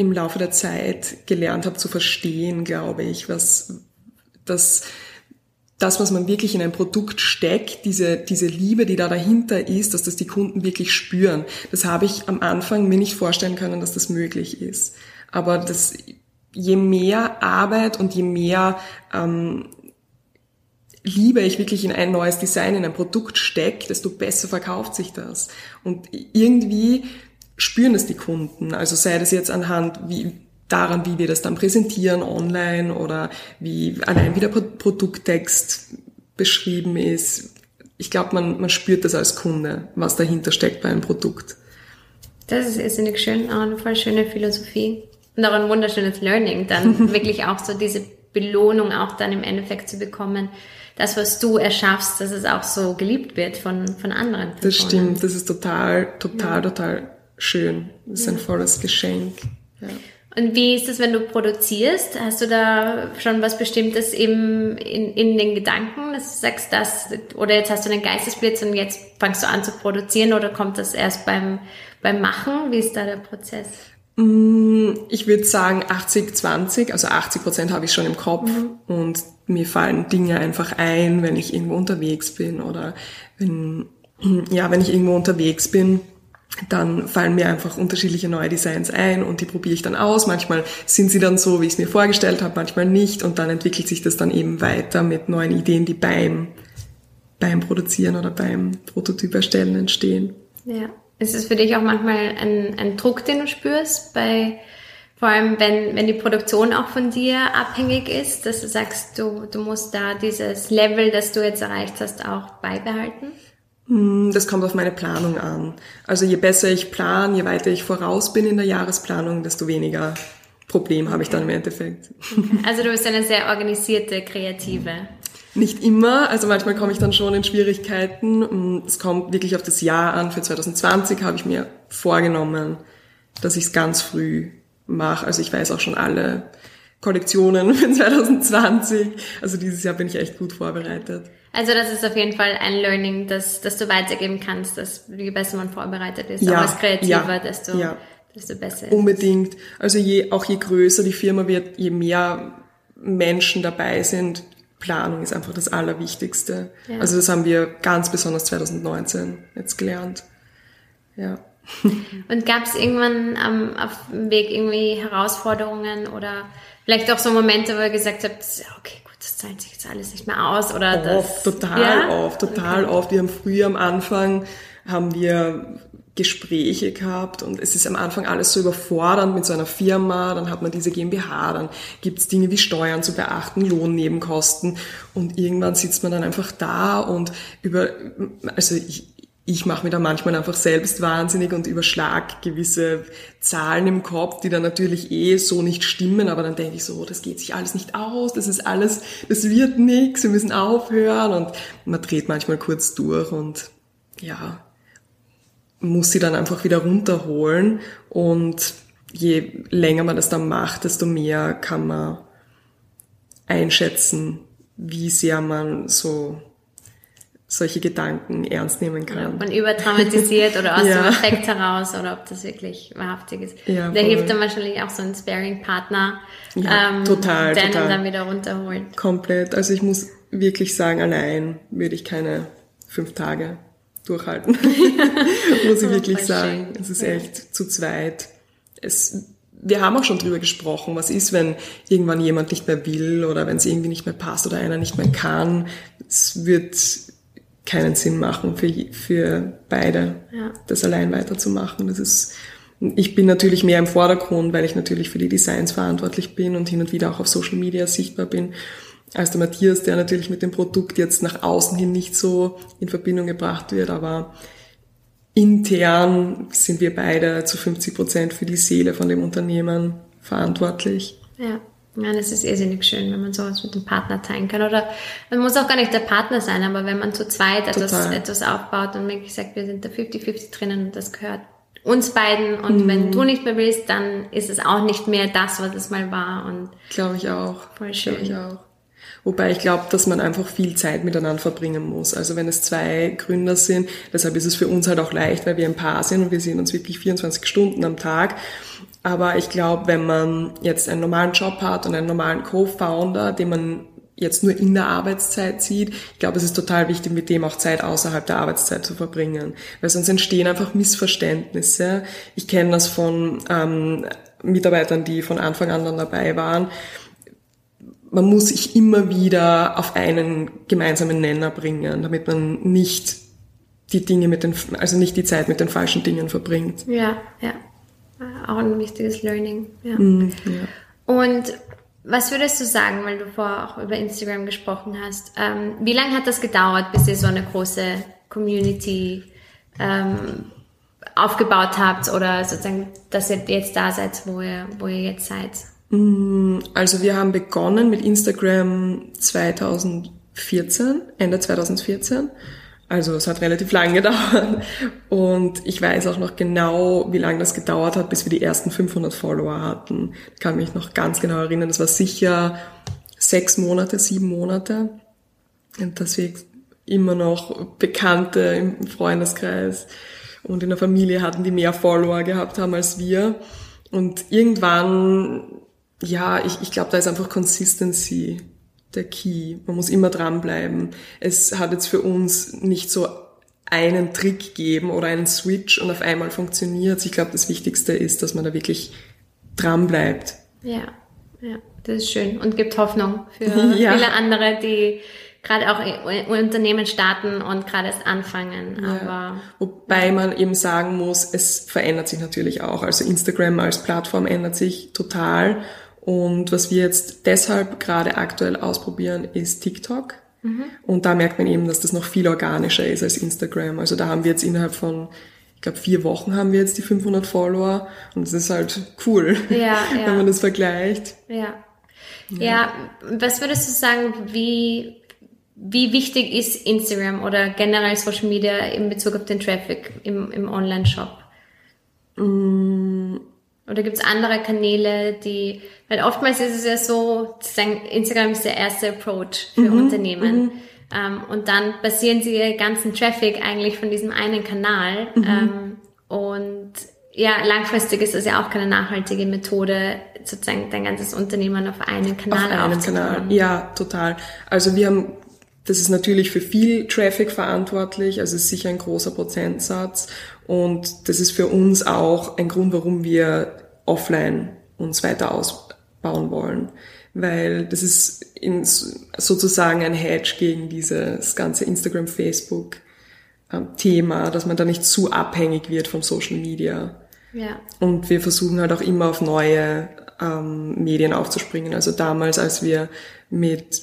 Speaker 2: im Laufe der Zeit gelernt habe zu verstehen, glaube ich, was das das, was man wirklich in ein Produkt steckt, diese, diese Liebe, die da dahinter ist, dass das die Kunden wirklich spüren. Das habe ich am Anfang mir nicht vorstellen können, dass das möglich ist. Aber das, je mehr Arbeit und je mehr ähm, Liebe ich wirklich in ein neues Design, in ein Produkt stecke, desto besser verkauft sich das. Und irgendwie spüren es die Kunden. Also sei das jetzt anhand wie, daran, wie wir das dann präsentieren online oder wie allein wie der Pro- Produkttext beschrieben ist. Ich glaube, man, man spürt das als Kunde, was dahinter steckt bei einem Produkt.
Speaker 1: Das ist irrsinnig schön, auch eine voll schöne Philosophie. Und auch ein wunderschönes Learning, dann wirklich auch so diese Belohnung auch dann im Endeffekt zu bekommen. Das, was du erschaffst, dass es auch so geliebt wird von, von anderen Personen.
Speaker 2: Das stimmt, das ist total, total, total schön. Das ist ein volles Geschenk. Ja.
Speaker 1: Und wie ist es, wenn du produzierst? Hast du da schon was Bestimmtes eben in, in den Gedanken, dass du sagst, das, oder jetzt hast du einen Geistesblitz und jetzt fangst du an zu produzieren oder kommt das erst beim, beim Machen? Wie ist da der Prozess?
Speaker 2: Ich würde sagen 80, 20, also 80 Prozent habe ich schon im Kopf und mir fallen Dinge einfach ein, wenn ich irgendwo unterwegs bin oder wenn, ja, wenn ich irgendwo unterwegs bin, dann fallen mir einfach unterschiedliche neue Designs ein und die probiere ich dann aus. Manchmal sind sie dann so, wie ich es mir vorgestellt habe, manchmal nicht und dann entwickelt sich das dann eben weiter mit neuen Ideen, die beim, beim Produzieren oder beim Prototyp erstellen entstehen.
Speaker 1: Ja. Ist es für dich auch manchmal ein, ein Druck, den du spürst, bei, vor allem wenn, wenn die Produktion auch von dir abhängig ist, dass du sagst, du, du musst da dieses Level, das du jetzt erreicht hast, auch beibehalten?
Speaker 2: Das kommt auf meine Planung an. Also je besser ich plan, je weiter ich voraus bin in der Jahresplanung, desto weniger Problem habe ich dann im Endeffekt.
Speaker 1: Also du bist eine sehr organisierte, kreative.
Speaker 2: Nicht immer, also manchmal komme ich dann schon in Schwierigkeiten. Es kommt wirklich auf das Jahr an. Für 2020 habe ich mir vorgenommen, dass ich es ganz früh mache. Also ich weiß auch schon alle Kollektionen für 2020. Also dieses Jahr bin ich echt gut vorbereitet.
Speaker 1: Also das ist auf jeden Fall ein Learning, das, das du weitergeben kannst, dass je besser man vorbereitet ist,
Speaker 2: Ja,
Speaker 1: auch als Kreativer,
Speaker 2: ja,
Speaker 1: desto,
Speaker 2: ja.
Speaker 1: desto besser ist
Speaker 2: Unbedingt. Also je, auch je größer die Firma wird, je mehr Menschen dabei sind, Planung ist einfach das Allerwichtigste.
Speaker 1: Ja.
Speaker 2: Also das haben wir ganz besonders 2019 jetzt gelernt. Ja.
Speaker 1: Und gab es irgendwann am, auf dem Weg irgendwie Herausforderungen oder vielleicht auch so Momente, wo ihr gesagt habt, okay, gut, das zahlt sich jetzt alles nicht mehr aus oder das.
Speaker 2: Oft, total
Speaker 1: ja?
Speaker 2: oft, total
Speaker 1: Okay.
Speaker 2: oft. Wir haben früher am Anfang, haben wir Gespräche gehabt und es ist am Anfang alles so überfordernd mit so einer Firma, dann hat man diese GmbH, dann gibt's Dinge wie Steuern zu beachten, Lohnnebenkosten und irgendwann sitzt man dann einfach da und über, also ich, ich mache mir da manchmal einfach selbst wahnsinnig und überschlag gewisse Zahlen im Kopf, die dann natürlich eh so nicht stimmen, aber dann denke ich so, das geht sich alles nicht aus, das ist alles, das wird nichts, wir müssen aufhören. Und man dreht manchmal kurz durch und ja, muss sie dann einfach wieder runterholen. Und je länger man das dann macht, desto mehr kann man einschätzen, wie sehr man so solche Gedanken ernst nehmen kann.
Speaker 1: man überdramatisiert oder aus
Speaker 2: Ja.
Speaker 1: dem Effekt heraus oder ob das wirklich wahrhaftig ist.
Speaker 2: Ja,
Speaker 1: der hilft dann wahrscheinlich auch so ein Sparing-Partner,
Speaker 2: Ja, total,
Speaker 1: der
Speaker 2: total.
Speaker 1: dann wieder runterholt.
Speaker 2: Komplett. Also ich muss wirklich sagen, allein würde ich keine fünf Tage durchhalten. muss ich wirklich sagen.
Speaker 1: schön.
Speaker 2: Es ist
Speaker 1: Ja.
Speaker 2: echt zu zweit. Es, wir haben auch schon drüber gesprochen, was ist, wenn irgendwann jemand nicht mehr will oder wenn es irgendwie nicht mehr passt oder einer nicht mehr kann. Es wird keinen Sinn machen für, für beide,
Speaker 1: Ja.
Speaker 2: das allein weiterzumachen. Das ist, ich bin natürlich mehr im Vordergrund, weil ich natürlich für die Designs verantwortlich bin und hin und wieder auch auf Social Media sichtbar bin, als der Matthias, der natürlich mit dem Produkt jetzt nach außen hin nicht so in Verbindung gebracht wird, aber intern sind wir beide zu 50 Prozent für die Seele von dem Unternehmen verantwortlich.
Speaker 1: Ja. Ja, das ist irrsinnig schön, wenn man sowas mit dem Partner teilen kann. Oder man muss auch gar nicht der Partner sein, aber wenn man zu zweit etwas,
Speaker 2: Total.
Speaker 1: etwas aufbaut und wirklich sagt, wir sind da 50-50 drinnen und das gehört uns beiden und wenn du nicht mehr willst, dann ist es auch nicht mehr das, was es mal war und
Speaker 2: Glaube ich auch.
Speaker 1: Voll schön.
Speaker 2: Glaube ich auch. Wobei ich glaube, dass man einfach viel Zeit miteinander verbringen muss. Also wenn es zwei Gründer sind, deshalb ist es für uns halt auch leicht, weil wir ein Paar sind und wir sehen uns wirklich 24 Stunden am Tag. Aber ich glaube, wenn man jetzt einen normalen Job hat und einen normalen Co-Founder, den man jetzt nur in der Arbeitszeit sieht, ich glaube, es ist total wichtig, mit dem auch Zeit außerhalb der Arbeitszeit zu verbringen. Weil sonst entstehen einfach Missverständnisse. Ich kenne das von ähm, Mitarbeitern, die von Anfang an dann dabei waren man muss sich immer wieder auf einen gemeinsamen Nenner bringen, damit man nicht die Dinge mit den, also nicht die Zeit mit den falschen Dingen verbringt.
Speaker 1: ja, ja. Auch ein wichtiges Learning. Ja.
Speaker 2: Mhm, ja.
Speaker 1: Und was würdest du sagen, weil du vorher auch über Instagram gesprochen hast, ähm, wie lange hat das gedauert, bis ihr so eine große Community ähm, aufgebaut habt oder sozusagen, dass ihr jetzt da seid, wo ihr, wo ihr jetzt seid?
Speaker 2: Also wir haben begonnen mit Instagram 2014, Ende 2014. Also es hat relativ lang gedauert. Und ich weiß auch noch genau, wie lange das gedauert hat, bis wir die ersten 500 Follower hatten. Ich kann mich noch ganz genau erinnern. Das war sicher sechs Monate, sieben Monate. Und dass wir immer noch Bekannte im Freundeskreis und in der Familie hatten, die mehr Follower gehabt haben als wir. Und irgendwann, ja, ich, ich glaube, da ist einfach Consistency der Key. Man muss immer dranbleiben. Es hat jetzt für uns nicht so einen Trick geben oder einen Switch und auf einmal funktioniert. Ich glaube, das Wichtigste ist, dass man da wirklich dranbleibt.
Speaker 1: Ja, ja, das ist schön und gibt Hoffnung für
Speaker 2: Ja.
Speaker 1: viele andere, die gerade auch Unternehmen starten und gerade erst anfangen. Aber
Speaker 2: Ja. Wobei man eben sagen muss, es verändert sich natürlich auch. Also Instagram als Plattform ändert sich total. Und was wir jetzt deshalb gerade aktuell ausprobieren, ist TikTok. Und da merkt man eben, dass das noch viel organischer ist als Instagram. Also da haben wir jetzt innerhalb von, ich glaube, vier Wochen haben wir jetzt die 500 Follower. Und das ist halt cool,
Speaker 1: Ja, ja.
Speaker 2: wenn man das vergleicht.
Speaker 1: ja. Ja, was würdest du sagen, wie, wie wichtig ist Instagram oder generell Social Media in Bezug auf den Traffic im, im Online-Shop? Oder gibt es andere Kanäle, die, weil oftmals ist es ja so, Instagram ist der erste Approach für mhm, Unternehmen. Mhm. Ähm, und dann basieren sie ihren ganzen Traffic eigentlich von diesem einen Kanal. Mhm. Ähm, und ja, langfristig ist das ja auch keine nachhaltige Methode, sozusagen dein ganzes Unternehmen auf einen Kanal auf einen Kanal.
Speaker 2: Ja, total. Also wir haben, das ist natürlich für viel Traffic verantwortlich, also ist sicher ein großer Prozentsatz. Und das ist für uns auch ein Grund, warum wir offline uns weiter ausbauen wollen. Weil das ist in, sozusagen ein Hedge gegen dieses ganze Instagram, Facebook ähm, Thema, dass man da nicht zu abhängig wird vom Social Media. Ja. Und wir versuchen halt auch immer auf neue ähm, Medien aufzuspringen. Also damals, als wir mit,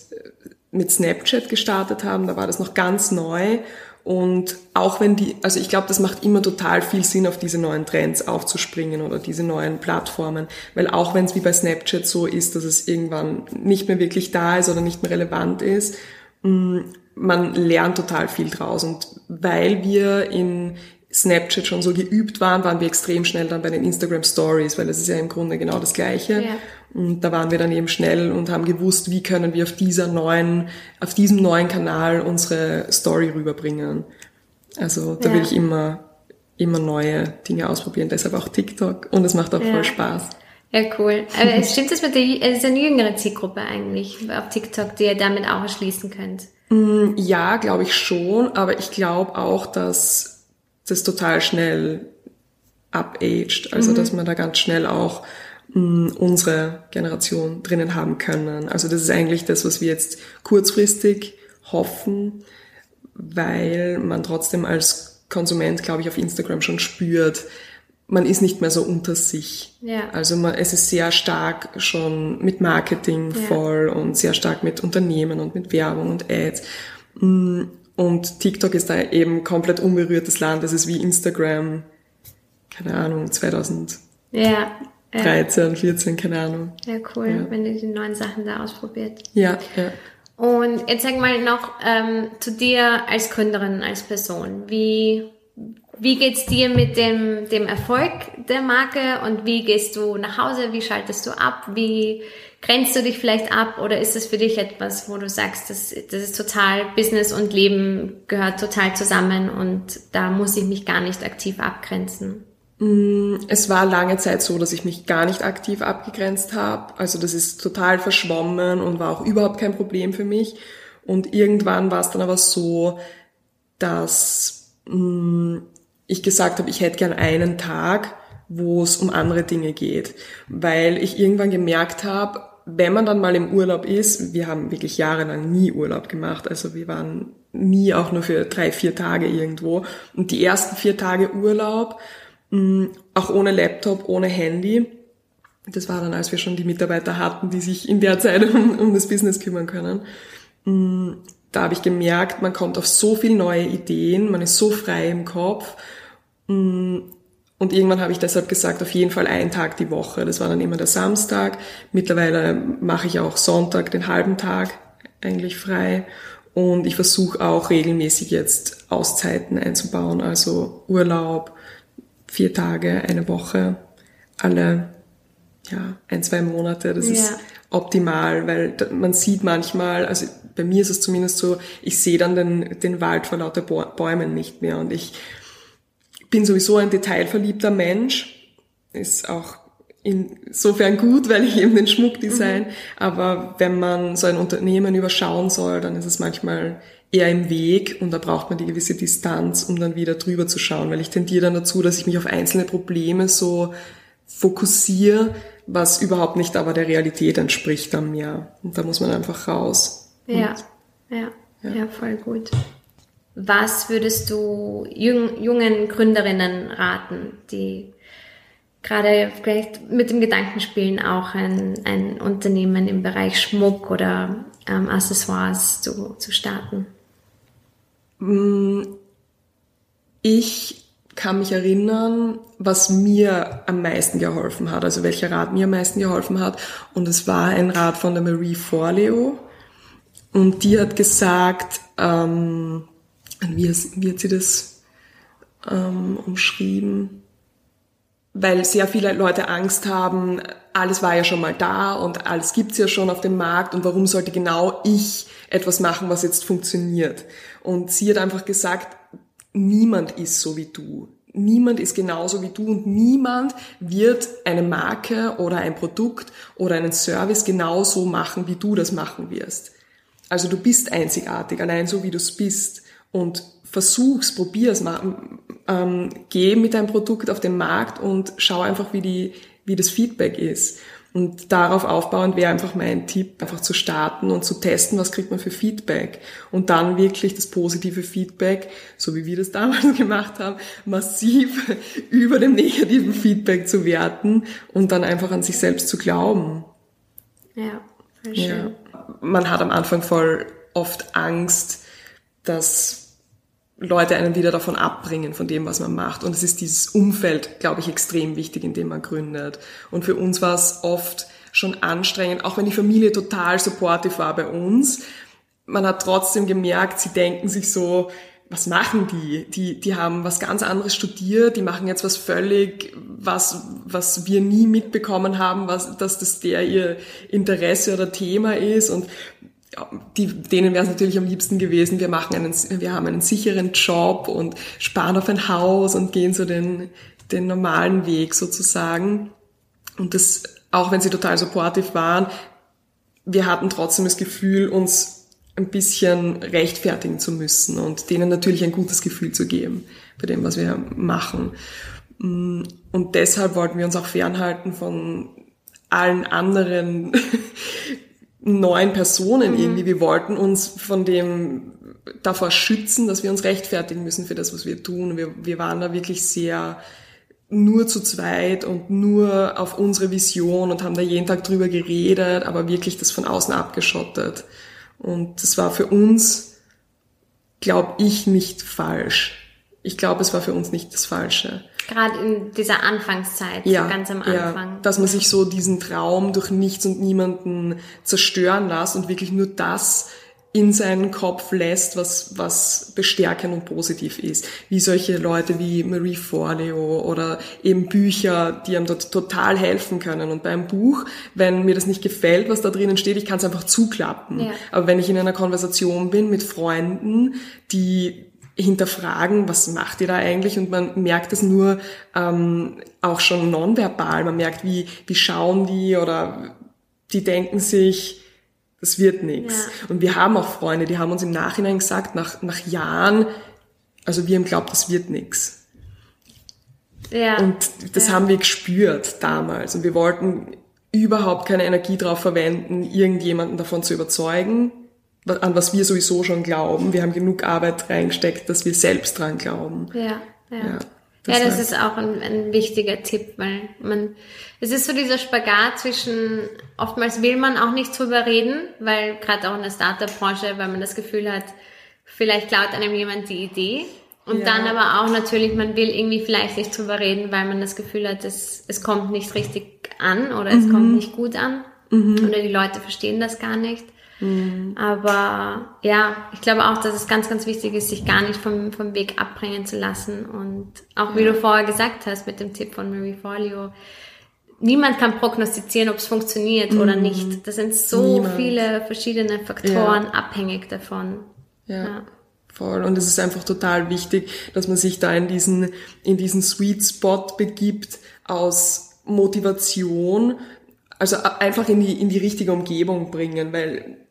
Speaker 2: mit Snapchat gestartet haben, da war das noch ganz neu und auch wenn die, also ich glaube, das macht immer total viel Sinn, auf diese neuen Trends aufzuspringen oder diese neuen Plattformen. Weil auch wenn es wie bei Snapchat so ist, dass es irgendwann nicht mehr wirklich da ist oder nicht mehr relevant ist, mm, man lernt total viel draus. Und weil wir in, Snapchat schon so geübt waren, waren wir extrem schnell dann bei den Instagram Stories, weil es ist ja im Grunde genau das Gleiche. Ja. Und da waren wir dann eben schnell und haben gewusst, wie können wir auf dieser neuen, auf diesem neuen Kanal unsere Story rüberbringen. Also da ja. will ich immer, immer neue Dinge ausprobieren, deshalb auch TikTok und es macht auch ja. voll Spaß.
Speaker 1: Ja, cool. Aber stimmt das mit der, es ist eine jüngere Zielgruppe eigentlich auf TikTok, die ihr damit auch erschließen könnt?
Speaker 2: Mm, ja, glaube ich schon, aber ich glaube auch, dass das total schnell abaged, also mhm. dass man da ganz schnell auch mh, mm, unsere Generation drinnen haben können. Also das ist eigentlich das, was wir jetzt kurzfristig hoffen, weil man trotzdem als Konsument, glaube ich, auf Instagram schon spürt, man ist nicht mehr so unter sich. Ja. Also man, es ist sehr stark schon mit Marketing ja. voll und sehr stark mit Unternehmen und mit Werbung und Ads. Mm, und TikTok ist da eben komplett unberührtes Land. Das ist wie Instagram, keine Ahnung, 2013, ja, ja. 14, keine Ahnung.
Speaker 1: Ja, cool, ja. wenn ihr die neuen Sachen da ausprobiert.
Speaker 2: Ja, ja.
Speaker 1: Und jetzt sag mal noch ähm, zu dir als Gründerin, als Person. Wie, wie geht's dir mit dem, dem Erfolg der Marke und wie gehst du nach Hause? Wie schaltest du ab? Wie Grenzt du dich vielleicht ab oder ist es für dich etwas, wo du sagst, das, das ist total Business und Leben gehört total zusammen und da muss ich mich gar nicht aktiv abgrenzen?
Speaker 2: Mm, es war lange Zeit so, dass ich mich gar nicht aktiv abgegrenzt habe. Also das ist total verschwommen und war auch überhaupt kein Problem für mich. Und irgendwann war es dann aber so, dass mm, ich gesagt habe, ich hätte gern einen Tag, wo es um andere Dinge geht, weil ich irgendwann gemerkt habe, wenn man dann mal im Urlaub ist, wir haben wirklich jahrelang nie Urlaub gemacht, also wir waren nie auch nur für drei, vier Tage irgendwo. Und die ersten vier Tage Urlaub, mm, auch ohne Laptop, ohne Handy, das war dann, als wir schon die Mitarbeiter hatten, die sich in der Zeit um, um das Business kümmern können. Mm, da habe ich gemerkt, man kommt auf so viele neue Ideen, man ist so frei im Kopf. Mm, und irgendwann habe ich deshalb gesagt, auf jeden Fall einen Tag die Woche. Das war dann immer der Samstag. Mittlerweile mache ich auch Sonntag den halben Tag eigentlich frei. Und ich versuche auch regelmäßig jetzt Auszeiten einzubauen, also Urlaub, vier Tage, eine Woche, alle ja, ein, zwei Monate. Das ja. ist optimal, weil man sieht manchmal, also bei mir ist es zumindest so, ich sehe dann den, den Wald vor lauter Bäumen nicht mehr und ich bin sowieso ein detailverliebter Mensch. Ist auch insofern gut, weil ich eben den Schmuck design. Mhm. Aber wenn man so ein Unternehmen überschauen soll, dann ist es manchmal eher im Weg und da braucht man die gewisse Distanz, um dann wieder drüber zu schauen, weil ich tendiere dann dazu, dass ich mich auf einzelne Probleme so fokussiere, was überhaupt nicht aber der Realität entspricht dann mir. Und da muss man einfach raus.
Speaker 1: Ja, ja, ja, ja, voll gut. Was würdest du jung, jungen Gründerinnen raten, die gerade vielleicht mit dem Gedanken spielen, auch ein, ein Unternehmen im Bereich Schmuck oder ähm, Accessoires zu, zu starten?
Speaker 2: Mm, ich kann mich erinnern, was mir am meisten geholfen hat, also welcher Rat mir am meisten geholfen hat. Und es war ein Rat von der Marie Forleo. Und die hat gesagt, ähm, wie, wie hat sie das ähm, umschrieben? weil sehr viele Leute Angst haben, alles war ja schon mal da und alles gibt's ja schon auf dem Markt und warum sollte genau ich etwas machen, was jetzt funktioniert? Und sie hat einfach gesagt, niemand ist so wie du. Niemand ist genauso wie du und niemand wird eine Marke oder ein Produkt oder einen Service genauso machen, wie du das machen wirst. Also du bist einzigartig, allein so wie du es bist. Und versuch's, probier's, ähm, geh mit deinem Produkt auf den Markt und schau einfach, wie, die, wie das Feedback ist. Und darauf aufbauend wäre einfach mein Tipp, einfach zu starten und zu testen, was kriegt man für Feedback. Und dann wirklich das positive Feedback, so wie wir das damals gemacht haben, massiv über dem negativen Feedback zu werten und dann einfach an sich selbst zu glauben.
Speaker 1: Ja, voll schön. Ja.
Speaker 2: Man hat am Anfang voll oft Angst, dass Leute einen wieder davon abbringen, von dem, was man macht. Und es ist dieses Umfeld, glaube ich, extrem wichtig, in dem man gründet. Und für uns war es oft schon anstrengend, auch wenn die Familie total supportive war bei uns. Man hat trotzdem gemerkt, sie denken sich so, was machen die? Die, die haben was ganz anderes studiert, die machen jetzt was völlig, was, was wir nie mitbekommen haben, was, dass das der ihr Interesse oder Thema ist. Und die, denen wäre es natürlich am liebsten gewesen, wir machen einen, wir haben einen sicheren Job und sparen auf ein Haus und gehen so den, den normalen Weg sozusagen. Und das, auch wenn sie total supportive waren, wir hatten trotzdem das Gefühl, uns ein bisschen rechtfertigen zu müssen und denen natürlich ein gutes Gefühl zu geben bei dem, was wir machen. Und deshalb wollten wir uns auch fernhalten von allen anderen neuen Personen mhm. irgendwie. Wir wollten uns von dem davor schützen, dass wir uns rechtfertigen müssen für das, was wir tun. Wir, wir waren da wirklich sehr nur zu zweit und nur auf unsere Vision und haben da jeden Tag drüber geredet, aber wirklich das von außen abgeschottet. Und das war für uns, glaube ich, nicht falsch. Ich glaube, es war für uns nicht das Falsche.
Speaker 1: Gerade in dieser Anfangszeit, ja, so ganz am Anfang.
Speaker 2: Ja, dass man sich so diesen Traum durch nichts und niemanden zerstören lässt und wirklich nur das in seinen Kopf lässt, was, was bestärkend und positiv ist. Wie solche Leute wie Marie Forleo oder eben Bücher, die einem dort total helfen können. Und beim Buch, wenn mir das nicht gefällt, was da drinnen steht, ich kann es einfach zuklappen. Ja. Aber wenn ich in einer Konversation bin mit Freunden, die hinterfragen, was macht ihr da eigentlich? Und man merkt es nur ähm, auch schon nonverbal. Man merkt, wie, wie schauen die oder die denken sich, das wird nichts. Ja. Und wir haben auch Freunde, die haben uns im Nachhinein gesagt, nach, nach Jahren, also wir haben glaubt, das wird nichts. Ja. Und das ja. haben wir gespürt damals. Und wir wollten überhaupt keine Energie darauf verwenden, irgendjemanden davon zu überzeugen, an was wir sowieso schon glauben. Wir haben genug Arbeit reingesteckt, dass wir selbst dran glauben.
Speaker 1: Ja, ja. ja. Das, ja, das ist auch ein, ein wichtiger Tipp, weil man, es ist so dieser Spagat zwischen, oftmals will man auch nicht drüber reden, weil gerade auch in der Startup-Branche, weil man das Gefühl hat, vielleicht klaut einem jemand die Idee. Und ja. dann aber auch natürlich, man will irgendwie vielleicht nicht drüber reden, weil man das Gefühl hat, es, es kommt nicht richtig an oder es mhm. kommt nicht gut an. Mhm. Oder die Leute verstehen das gar nicht. Mhm. Aber ja, ich glaube auch, dass es ganz, ganz wichtig ist, sich gar nicht vom, vom Weg abbringen zu lassen. Und auch wie ja. du vorher gesagt hast mit dem Tipp von Marie Forleo, niemand kann prognostizieren, ob es funktioniert mhm. oder nicht. Das sind so niemand. viele verschiedene Faktoren ja. abhängig davon.
Speaker 2: ja. ja. Voll. Und es ist einfach total wichtig, dass man sich da in diesen, in diesen Sweet Spot begibt aus Motivation, also einfach in die, in die richtige Umgebung bringen, weil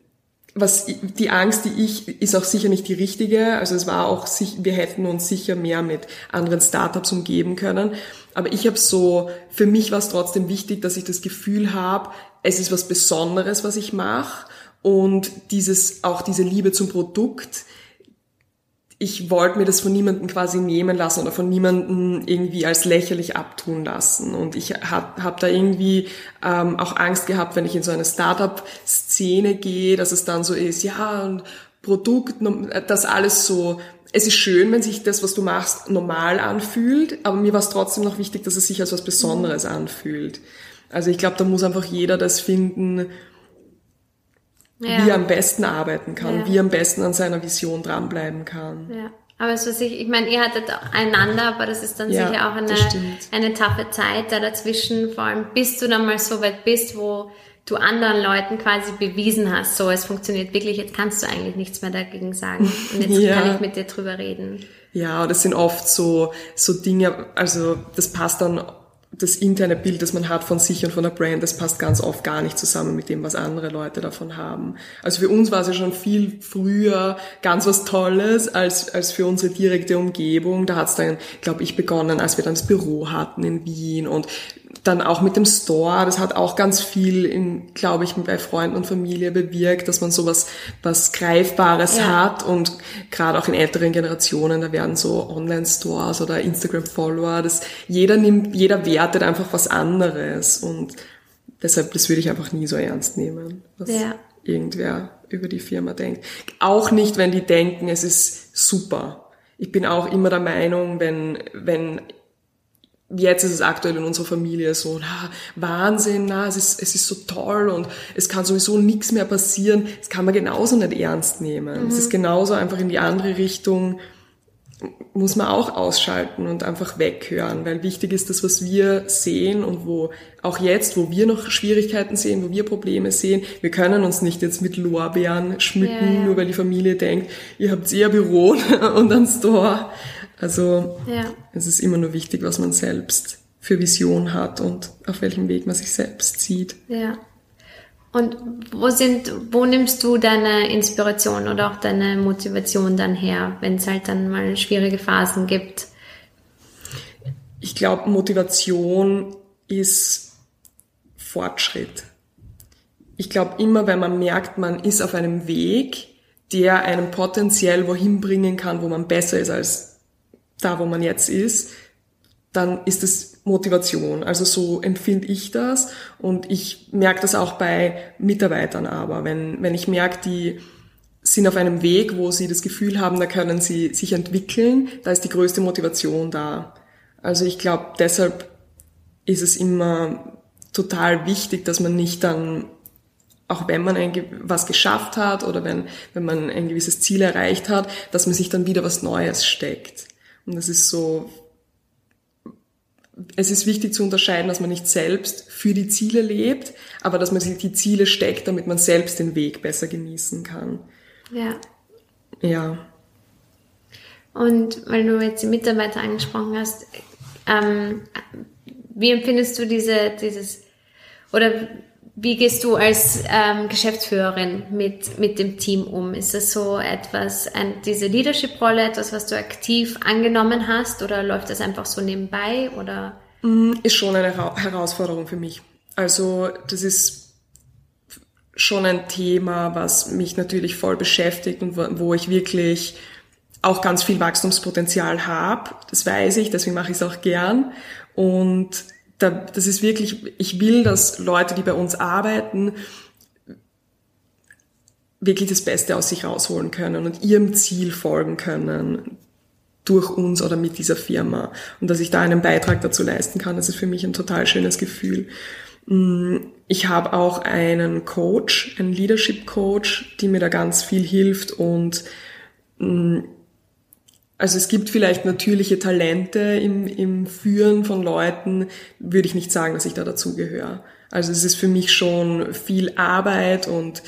Speaker 2: was die Angst, die ich, ist auch sicher nicht die richtige. Also es war auch, wir hätten uns sicher mehr mit anderen Startups umgeben können. Aber ich habe so, für mich war es trotzdem wichtig, dass ich das Gefühl habe, es ist was Besonderes, was ich mache. Und dieses, auch diese Liebe zum Produkt, ich wollte mir das von niemandem quasi nehmen lassen oder von niemandem irgendwie als lächerlich abtun lassen. Und ich habe hab da irgendwie ähm, auch Angst gehabt, wenn ich in so eine Startup-Szene gehe, dass es dann so ist, ja, und Produkt, das alles so, es ist schön, wenn sich das, was du machst, normal anfühlt, aber mir war es trotzdem noch wichtig, dass es sich als was Besonderes anfühlt. Also ich glaube, da muss einfach jeder das finden, ja. wie er am besten arbeiten kann, ja. wie er am besten an seiner Vision dranbleiben kann.
Speaker 1: Ja. Aber so sich, ich meine, ihr hattet einander, aber das ist dann
Speaker 2: Ja,
Speaker 1: sicher auch eine, eine taffe Zeit da dazwischen, vor allem bis du dann mal so weit bist, wo du anderen Leuten quasi bewiesen hast, so es funktioniert wirklich, jetzt kannst du eigentlich nichts mehr dagegen sagen und jetzt
Speaker 2: Ja.
Speaker 1: kann ich mit dir drüber reden.
Speaker 2: Ja, das sind oft so, so Dinge, also das passt dann, das interne Bild, das man hat von sich und von der Brand, das passt ganz oft gar nicht zusammen mit dem, was andere Leute davon haben. Also für uns war es ja schon viel früher ganz was Tolles als, als für unsere direkte Umgebung. Da hat es dann, glaube ich, begonnen, als wir dann das Büro hatten in Wien und dann auch mit dem Store, das hat auch ganz viel in, glaube ich, bei Freunden und Familie bewirkt, dass man sowas was Greifbares
Speaker 1: Ja.
Speaker 2: hat und gerade auch in älteren Generationen, da werden so Online-Stores oder Instagram-Follower, das jeder nimmt, jeder wertet einfach was anderes und deshalb, das würde ich einfach nie so ernst nehmen, was
Speaker 1: Ja.
Speaker 2: irgendwer über die Firma denkt. Auch nicht, wenn die denken, es ist super. Ich bin auch immer der Meinung, wenn, wenn jetzt ist es aktuell in unserer Familie so, na, Wahnsinn, na, es ist, es ist so toll und es kann sowieso nichts mehr passieren. Das kann man genauso nicht ernst nehmen. Es ist genauso einfach in die andere Richtung, muss man auch ausschalten und einfach weghören, weil wichtig ist das, was wir sehen und wo auch jetzt, wo wir noch Schwierigkeiten sehen, wo wir Probleme sehen, wir können uns nicht jetzt mit Lorbeeren schmücken,
Speaker 1: Ja, ja.
Speaker 2: nur weil die Familie denkt, ihr habt eher Büro und einen Store. Also
Speaker 1: Ja.
Speaker 2: es ist immer nur wichtig, was man selbst für Vision hat und auf welchem Weg man sich selbst sieht.
Speaker 1: Ja. Und wo sind, wo nimmst du deine Inspiration oder auch deine Motivation dann her, wenn es halt dann mal schwierige Phasen gibt?
Speaker 2: Ich glaube, Motivation ist Fortschritt. Ich glaube, immer wenn man merkt, man ist auf einem Weg, der einen potenziell wohin bringen kann, wo man besser ist als da, wo man jetzt ist, dann ist es Motivation. Also so empfinde ich das und ich merke das auch bei Mitarbeitern aber. Wenn, wenn ich merke, die sind auf einem Weg, wo sie das Gefühl haben, da können sie sich entwickeln, da ist die größte Motivation da. Also ich glaube, deshalb ist es immer total wichtig, dass man nicht dann, auch wenn man ein, was geschafft hat oder wenn, wenn man ein gewisses Ziel erreicht hat, dass man sich dann wieder was Neues steckt. Und das ist so, es ist wichtig zu unterscheiden, dass man nicht selbst für die Ziele lebt, aber dass man sich die Ziele steckt, damit man selbst den Weg besser genießen kann.
Speaker 1: Ja.
Speaker 2: Ja.
Speaker 1: Und weil du jetzt die Mitarbeiter angesprochen hast, ähm, wie empfindest du diese, dieses, oder wie gehst du als ähm, Geschäftsführerin mit, mit dem Team um? Ist das so etwas, ein, diese Leadership-Rolle, etwas, was du aktiv angenommen hast oder läuft das einfach so nebenbei oder?
Speaker 2: ist schon eine Hera- Herausforderung für mich. Also das ist schon ein Thema, was mich natürlich voll beschäftigt und wo- wo ich wirklich auch ganz viel Wachstumspotenzial habe. Das weiß ich, deswegen mache ich es auch gern. Und da, das ist wirklich, ich will, dass Leute, die bei uns arbeiten, wirklich das Beste aus sich rausholen können und ihrem Ziel folgen können durch uns oder mit dieser Firma und dass ich da einen Beitrag dazu leisten kann, das ist für mich ein total schönes Gefühl. Mm, Ich habe auch einen Coach, einen Leadership Coach, die mir da ganz viel hilft und mm, also es gibt vielleicht natürliche Talente im, im Führen von Leuten, würde ich nicht sagen, dass ich da dazugehöre. Also es ist für mich schon viel Arbeit und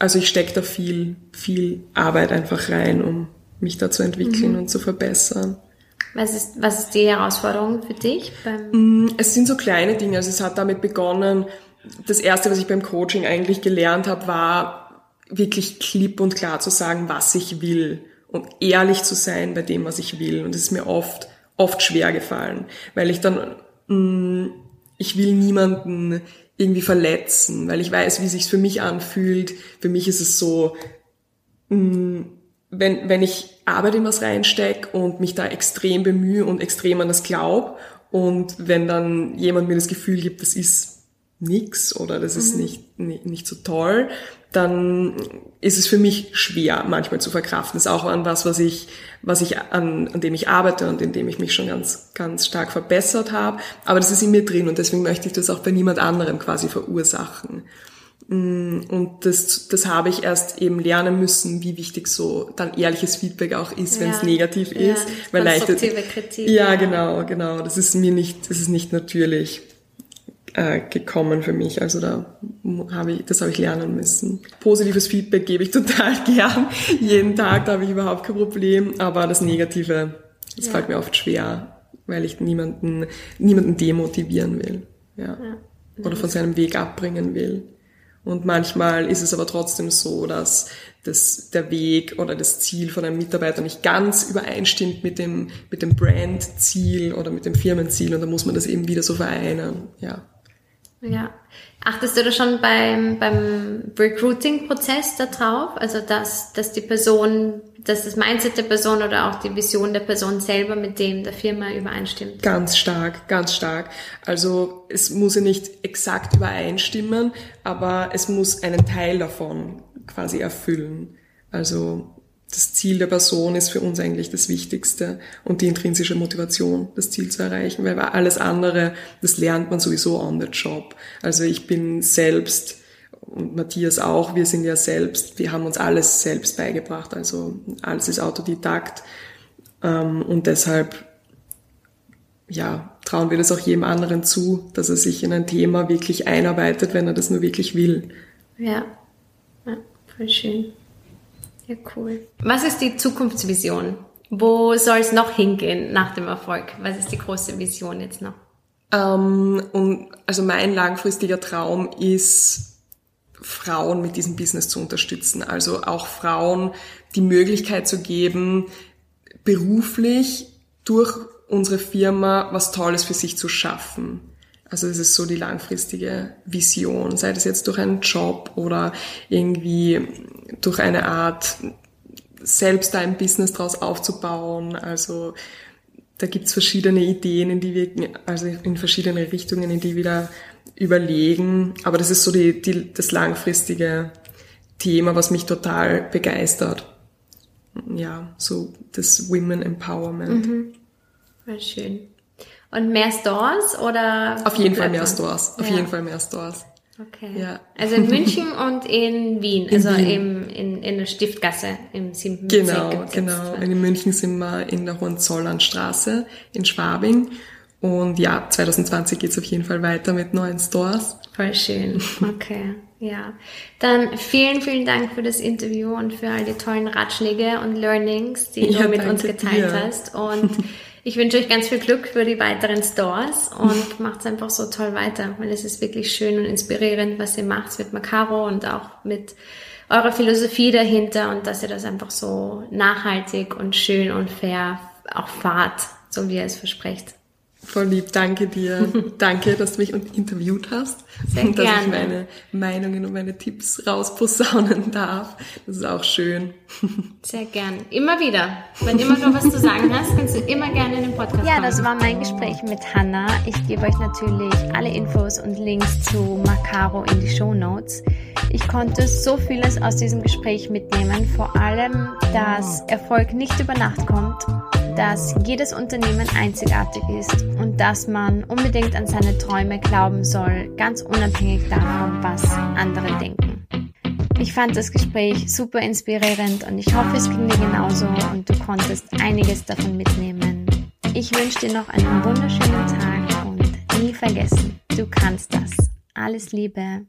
Speaker 2: also ich stecke da viel, viel Arbeit einfach rein, um mich da zu entwickeln und zu verbessern.
Speaker 1: Was ist, was ist die Herausforderung für dich? Beim,
Speaker 2: Es sind so kleine Dinge. Also es hat damit begonnen, das erste, was ich beim Coaching eigentlich gelernt habe, war wirklich klipp und klar zu sagen, was ich will und ehrlich zu sein bei dem, was ich will. Und es ist mir oft, oft schwer gefallen, weil ich dann, mh, ich will niemanden irgendwie verletzen, weil ich weiß, wie sich's für mich anfühlt. Für mich ist es so, mh, wenn, wenn ich Arbeit in was reinstecke und mich da extrem bemühe und extrem an das glaub und wenn dann jemand mir das Gefühl gibt, das ist nix oder das ist nicht, nicht, nicht so toll, dann ist es für mich schwer manchmal zu verkraften. Das ist auch an was, was ich, was ich an, an dem ich arbeite und in dem ich mich schon ganz, ganz stark verbessert habe. Aber das ist in mir drin und deswegen möchte ich das auch bei niemand anderem quasi verursachen. Mm, und das, das habe ich erst eben lernen müssen, wie wichtig so dann ehrliches Feedback auch ist, wenn es negativ
Speaker 1: ja,
Speaker 2: ist. Weil
Speaker 1: konstruktive leicht, Kritik.
Speaker 2: Ja, ja, genau, genau. Das ist mir nicht, das ist nicht natürlich äh, gekommen für mich. Also da habe ich, das habe ich lernen müssen. Positives Feedback gebe ich total gern. Jeden Tag, da habe ich überhaupt kein Problem. Aber das Negative, das ja. fällt mir oft schwer, weil ich niemanden, niemanden demotivieren will. Ja. ja. Oder von seinem Weg abbringen will. Und manchmal ist es aber trotzdem so, dass das, der Weg oder das Ziel von einem Mitarbeiter nicht ganz übereinstimmt mit dem, mit dem Brand-Ziel oder mit dem Firmenziel und da muss man das eben wieder so vereinen, ja.
Speaker 1: Ja. Achtest du da schon beim, beim Recruiting-Prozess da drauf? Also, dass, dass die Person, dass das Mindset der Person oder auch die Vision der Person selber mit dem der Firma übereinstimmt?
Speaker 2: Ganz stark, ganz stark. Also, es muss ja nicht exakt übereinstimmen, aber es muss einen Teil davon quasi erfüllen. Also, das Ziel der Person ist für uns eigentlich das Wichtigste und die intrinsische Motivation, das Ziel zu erreichen, weil alles andere, das lernt man sowieso on the job. Also ich bin selbst und Matthias auch, wir sind ja selbst, wir haben uns alles selbst beigebracht, also alles ist Autodidakt ähm, und deshalb ja, trauen wir das auch jedem anderen zu, dass er sich in ein Thema wirklich einarbeitet, wenn er das nur wirklich will.
Speaker 1: Ja, ja voll schön. Ja, cool. Was ist die Zukunftsvision? Wo soll es noch hingehen nach dem Erfolg? Was ist die große Vision jetzt noch?
Speaker 2: Ähm, und also mein langfristiger Traum ist, Frauen mit diesem Business zu unterstützen. Also auch Frauen die Möglichkeit zu geben, beruflich durch unsere Firma was Tolles für sich zu schaffen. Also das ist so die langfristige Vision, sei das jetzt durch einen Job oder irgendwie durch eine Art selbst da ein Business draus aufzubauen. Also da gibt's verschiedene Ideen, in die wir, also in verschiedene Richtungen, in die wir da überlegen. Aber das ist so die, die, das langfristige Thema, was mich total begeistert. Ja, so das Women Empowerment.
Speaker 1: Mhm. Voll schön. Und mehr Stores oder?
Speaker 2: Auf jeden Fall mehr Stores. Auf ja. jeden Fall mehr Stores.
Speaker 1: Okay. Ja. Also in München und in Wien, in also Wien. Im, in, in der Stiftgasse im 7.
Speaker 2: Genau, Bezirk genau. In München sind wir in der Hohenzollernstraße in Schwabing. Und ja, 2020 geht's auf jeden Fall weiter mit neuen Stores.
Speaker 1: Voll schön. Okay. Ja, dann vielen, vielen Dank für das Interview und für all die tollen Ratschläge und Learnings, die ja, du mit uns geteilt dir. hast. Und Ich wünsche euch ganz viel Glück für die weiteren Stores und macht es einfach so toll weiter, weil es ist wirklich schön und inspirierend, was ihr macht mit Macaro und auch mit eurer Philosophie dahinter und dass ihr das einfach so nachhaltig und schön und fair auch fahrt, so wie ihr es versprecht.
Speaker 2: Voll lieb, danke dir. danke, dass du mich interviewt hast.
Speaker 1: Sehr
Speaker 2: und
Speaker 1: dass
Speaker 2: gerne. ich meine Meinungen und meine Tipps rausposaunen darf. Das ist auch schön.
Speaker 1: Sehr gern. Immer wieder. Wenn immer du was zu sagen hast, kannst du immer gerne in den Podcast Ja, das war mein Gespräch mit Hanna. Ich gebe euch natürlich alle Infos und Links zu Macaro in die Show Notes. Ich konnte so vieles aus diesem Gespräch mitnehmen, vor allem, dass Erfolg nicht über Nacht kommt dass jedes Unternehmen einzigartig ist und dass man unbedingt an seine Träume glauben soll, ganz unabhängig davon, was andere denken. Ich fand das Gespräch super inspirierend und ich hoffe, es ging dir genauso und du konntest einiges davon mitnehmen. Ich wünsche dir noch einen wunderschönen Tag und nie vergessen, du kannst das. Alles Liebe.